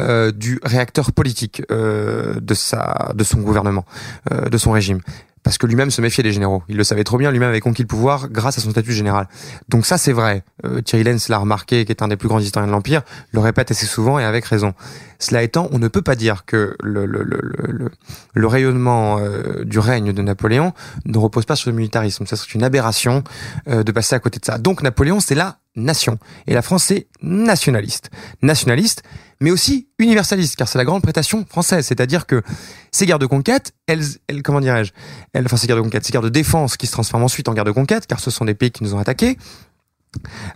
euh, du réacteur politique de son gouvernement, de son régime. Parce que lui-même se méfiait des généraux. Il le savait trop bien, lui-même avait conquis le pouvoir grâce à son statut général. Donc ça, c'est vrai. Euh, Thierry Lenz l'a remarqué, qui est un des plus grands historiens de l'Empire, le répète assez souvent et avec raison. Cela étant, on ne peut pas dire que le, rayonnement euh, du règne de Napoléon ne repose pas sur le militarisme. Ça serait une aberration euh, de passer à côté de ça. Donc Napoléon, c'est la nation. Et la France, c'est nationaliste. Nationaliste, mais aussi universaliste, car c'est la grande prétation française. C'est-à-dire que ces guerres de conquête, elles, comment dirais-je, elles, enfin ces guerres de conquête, ces guerres de défense qui se transforment ensuite en guerres de conquête, car ce sont des pays qui nous ont attaqués,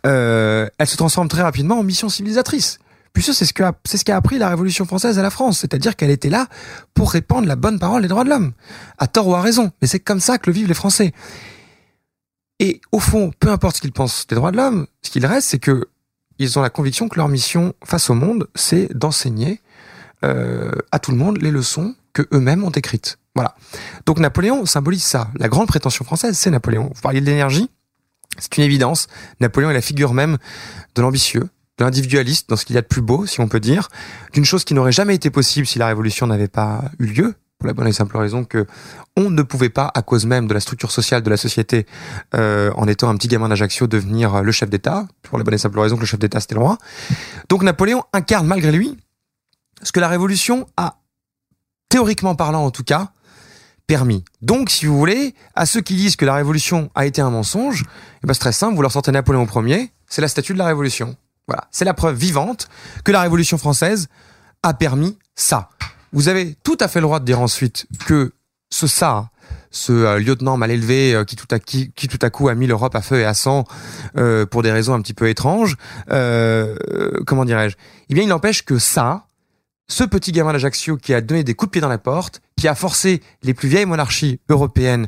euh, elles se transforment très rapidement en mission civilisatrice. Puisque c'est ce que c'est ce qu'a appris la Révolution française à la France, c'est-à-dire qu'elle était là pour répandre la bonne parole des droits de l'homme, à tort ou à raison. Mais c'est comme ça que le vivent les Français. Et au fond, peu importe ce qu'ils pensent des droits de l'homme, ce qu'il reste, c'est que ils ont la conviction que leur mission face au monde, c'est d'enseigner euh, à tout le monde les leçons que eux-mêmes ont écrites. Voilà. Donc Napoléon symbolise ça. La grande prétention française, c'est Napoléon. Vous parliez de l'énergie, c'est une évidence. Napoléon est la figure même de l'ambitieux, de l'individualiste, dans ce qu'il y a de plus beau, si on peut dire, d'une chose qui n'aurait jamais été possible si la révolution n'avait pas eu lieu, pour la bonne et simple raison que on ne pouvait pas, à cause même de la structure sociale de la société, euh, en étant un petit gamin d'Ajaccio, devenir le chef d'État, pour la bonne et simple raison que le chef d'État c'était le roi. Donc Napoléon incarne malgré lui ce que la Révolution a, théoriquement parlant en tout cas, permis. Donc, si vous voulez, à ceux qui disent que la Révolution a été un mensonge, eh ben, c'est très simple, vous leur sortez Napoléon Ier, c'est la statue de la Révolution. Voilà, c'est la preuve vivante que la Révolution française a permis ça. Vous avez tout à fait le droit de dire ensuite que ce ça, ce euh, lieutenant mal élevé euh, qui, tout à, coup a mis l'Europe à feu et à sang euh, pour des raisons un petit peu étranges, comment dirais-je? Eh bien, il n'empêche que ça, ce petit gamin d'Ajaccio qui a donné des coups de pied dans la porte, qui a forcé les plus vieilles monarchies européennes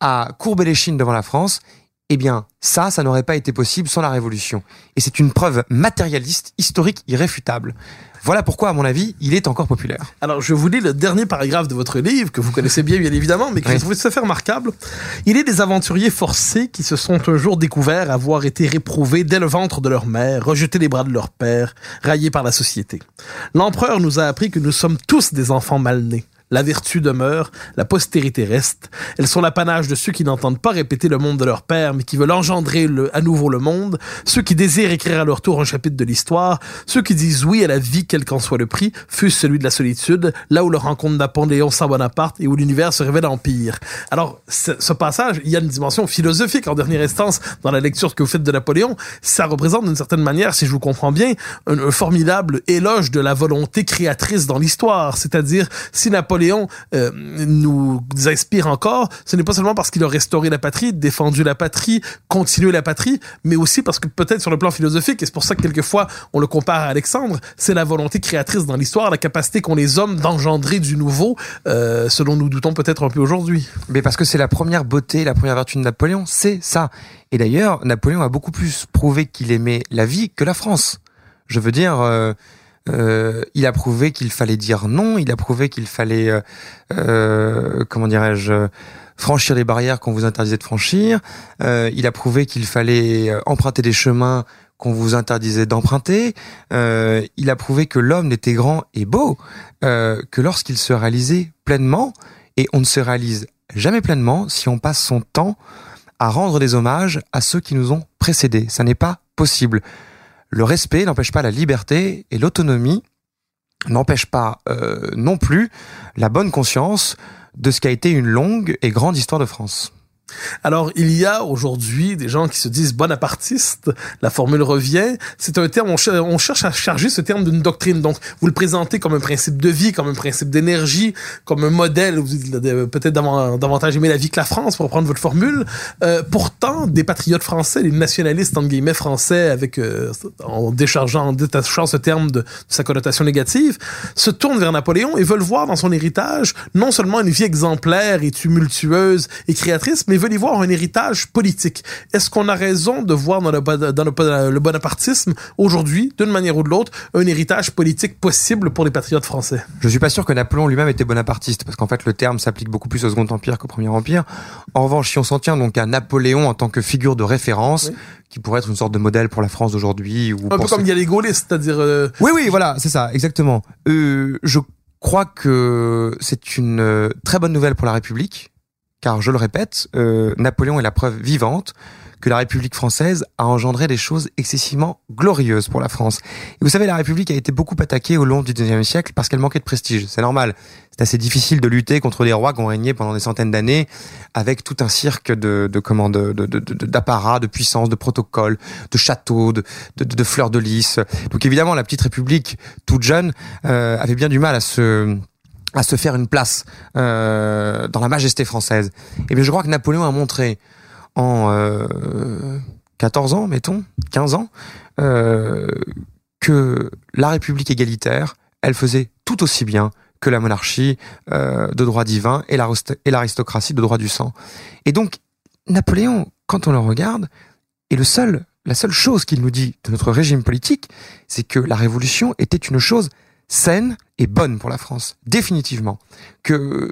à courber les chines devant la France, eh bien, ça, ça n'aurait pas été possible sans la Révolution. Et c'est une preuve matérialiste, historique, irréfutable. Voilà pourquoi, à mon avis, il est encore populaire. Alors, je vous lis le dernier paragraphe de votre livre, que vous connaissez bien, bien évidemment, mais que Oui. je trouve tout à fait remarquable. Il est des aventuriers forcés qui se sont un jour découverts avoir été réprouvés dès le ventre de leur mère, rejetés des bras de leur père, raillés par la société. L'empereur nous a appris que nous sommes tous des enfants mal nés. La vertu demeure, la postérité reste. Elles sont l'apanage de ceux qui n'entendent pas répéter le monde de leur père, mais qui veulent engendrer à nouveau le monde, ceux qui désirent écrire à leur tour un chapitre de l'histoire, ceux qui disent oui à la vie, quel qu'en soit le prix, fût celui de la solitude, là où le rencontre Napoléon sans Bonaparte et où l'univers se révèle empire. Alors, ce, ce passage, il y a une dimension philosophique en dernière instance dans la lecture que vous faites de Napoléon. Ça représente d'une certaine manière, si je vous comprends bien, un, un formidable éloge de la volonté créatrice dans l'histoire. C'est-à-dire, si Napoléon euh, nous inspire encore, ce n'est pas seulement parce qu'il a restauré la patrie, défendu la patrie, continué la patrie, mais aussi parce que peut-être sur le plan philosophique, et c'est pour ça que quelquefois on le compare à Alexandre, c'est la volonté créatrice dans l'histoire, la capacité qu'ont les hommes d'engendrer du nouveau, euh, selon nous doutons peut-être un peu aujourd'hui. Mais parce que c'est la première beauté, la première vertu de Napoléon, c'est ça. Et d'ailleurs, Napoléon a beaucoup plus prouvé qu'il aimait la vie que la France. Je veux dire, euh, euh, il a prouvé qu'il fallait dire non, il a prouvé qu'il fallait, euh, euh, comment dirais-je, franchir les barrières qu'on vous interdisait de franchir. Il a prouvé qu'il fallait emprunter des chemins qu'on vous interdisait d'emprunter. Il a prouvé que l'homme n'était grand et beau que lorsqu'il se réalisait pleinement. Et on ne se réalise jamais pleinement si on passe son temps à rendre des hommages à ceux qui nous ont précédés. Ça n'est pas possible. Le respect n'empêche pas la liberté et l'autonomie n'empêche pas euh, non plus la bonne conscience de ce qu'a été une longue et grande histoire de France. Alors, il y a aujourd'hui des gens qui se disent bonapartistes. La formule revient. C'est un terme, on, cher- on cherche à charger ce terme d'une doctrine. Donc, vous le présentez comme un principe de vie, comme un principe d'énergie, comme un modèle. Vous euh, peut-être davan- davantage aimer la vie que la France, pour prendre votre formule. Euh, pourtant, des patriotes français, les nationalistes, entre guillemets, français, avec, euh, en déchargeant, en détachant ce terme de, sa connotation négative, se tournent vers Napoléon et veulent voir dans son héritage non seulement une vie exemplaire et tumultueuse et créatrice, veulent y voir un héritage politique. Est-ce qu'on a raison de voir dans le, bon- dans le, le bonapartisme aujourd'hui, d'une manière ou de l'autre, un héritage politique possible pour les patriotes français? Je suis pas sûr que Napoléon lui-même était bonapartiste, parce qu'en fait le terme s'applique beaucoup plus au Second Empire qu'au Premier Empire. En revanche, si on s'en tient donc à Napoléon en tant que figure de référence, Oui. qui pourrait être une sorte de modèle pour la France d'aujourd'hui, ou Un peu comme il y a les gaullistes, c'est-à-dire... euh, Oui, oui, voilà, c'est ça, exactement. Euh, je crois que c'est une euh, très bonne nouvelle pour la République, car je le répète, euh, Napoléon est la preuve vivante que la République française a engendré des choses excessivement glorieuses pour la France. Et vous savez, la République a été beaucoup attaquée au long du XIXe siècle parce qu'elle manquait de prestige. C'est normal. C'est assez difficile de lutter contre des rois qui ont régné pendant des centaines d'années avec tout un cirque de, de comment, de, de, de, de- puissance, de protocoles, de châteaux, de, de, de fleurs de lys. Donc évidemment, la petite République, toute jeune, euh, avait bien du mal à se à se faire une place euh, dans la majesté française. Et bien, je crois que Napoléon a montré en euh, 14 ans, mettons, 15 ans, euh, que la République égalitaire, elle faisait tout aussi bien que la monarchie euh, de droit divin et l'aristocratie de droit du sang. Et donc, Napoléon, quand on le regarde, est le seul, la seule chose qu'il nous dit de notre régime politique, c'est que la révolution était une chose saine et bonne pour la France, définitivement. Que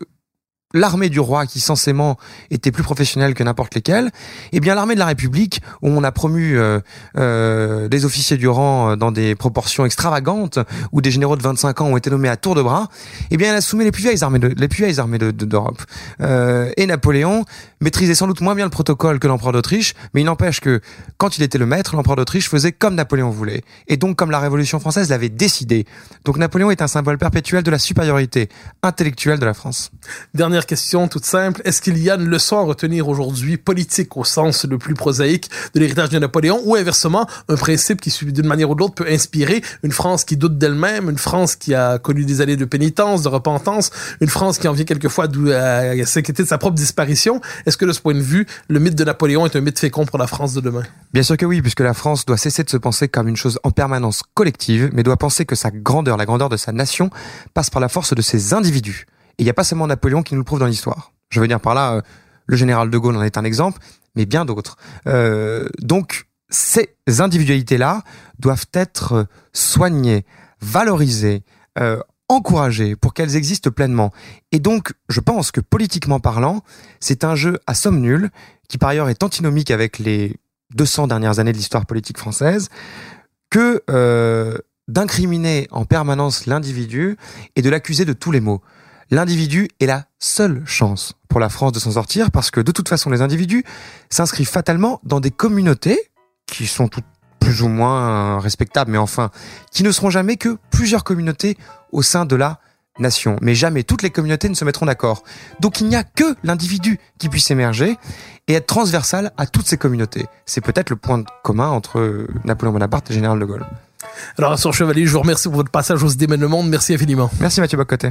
l'armée du roi, qui censément était plus professionnelle que n'importe lesquelles, eh bien l'armée de la République, où on a promu euh, euh, des officiers du rang euh, dans des proportions extravagantes, où des généraux de 25 ans ont été nommés à tour de bras, eh bien elle a soumis les plus vieilles armées de, les plus vieilles armées de- de- d'Europe. Euh, et Napoléon maîtrisait sans doute moins bien le protocole que l'empereur d'Autriche, mais il n'empêche que quand il était le maître, l'empereur d'Autriche faisait comme Napoléon voulait, et donc comme la Révolution française l'avait décidé. Donc Napoléon est un symbole perpétuel de la supériorité intellectuelle de la France. Dernière question toute simple. Est-ce qu'il y a une leçon à retenir aujourd'hui, politique au sens le plus prosaïque de l'héritage de Napoléon, ou inversement, un principe qui, d'une manière ou de l'autre, peut inspirer une France qui doute d'elle-même, une France qui a connu des années de pénitence, de repentance, une France qui en vient quelquefois à, à s'inquiéter de sa propre disparition? Est-ce que de ce point de vue, le mythe de Napoléon est un mythe fécond pour la France de demain? Bien sûr que oui, puisque la France doit cesser de se penser comme une chose en permanence collective, mais doit penser que sa grandeur, la grandeur de sa nation, passe par la force de ses individus. Et il n'y a pas seulement Napoléon qui nous le prouve dans l'histoire. Je veux dire par là, euh, le général de Gaulle en est un exemple, mais bien d'autres. Euh, donc, ces individualités-là doivent être euh, soignées, valorisées, encouragées pour qu'elles existent pleinement. Et donc, je pense que politiquement parlant, c'est un jeu à somme nulle, qui par ailleurs est antinomique avec les 200 dernières années de l'histoire politique française, que d'incriminer en permanence l'individu et de l'accuser de tous les maux. L'individu est la seule chance pour la France de s'en sortir parce que de toute façon les individus s'inscrivent fatalement dans des communautés qui sont toutes plus ou moins respectables, mais enfin, qui ne seront jamais que plusieurs communautés au sein de la nation. Mais jamais toutes les communautés ne se mettront d'accord. Donc il n'y a que l'individu qui puisse émerger et être transversal à toutes ces communautés. C'est peut-être le point commun entre Napoléon Bonaparte et Général de Gaulle. Alors, sur Chevalier, je vous remercie pour votre passage aux idées mènent le monde. Merci infiniment. Merci Mathieu Bocoté.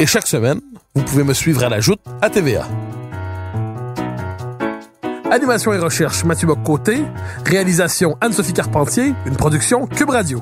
Et chaque semaine, vous pouvez me suivre à la joute à TVA. Animation et recherche Mathieu Bock-Côté. Réalisation Anne-Sophie Carpentier. Une production Cube Radio.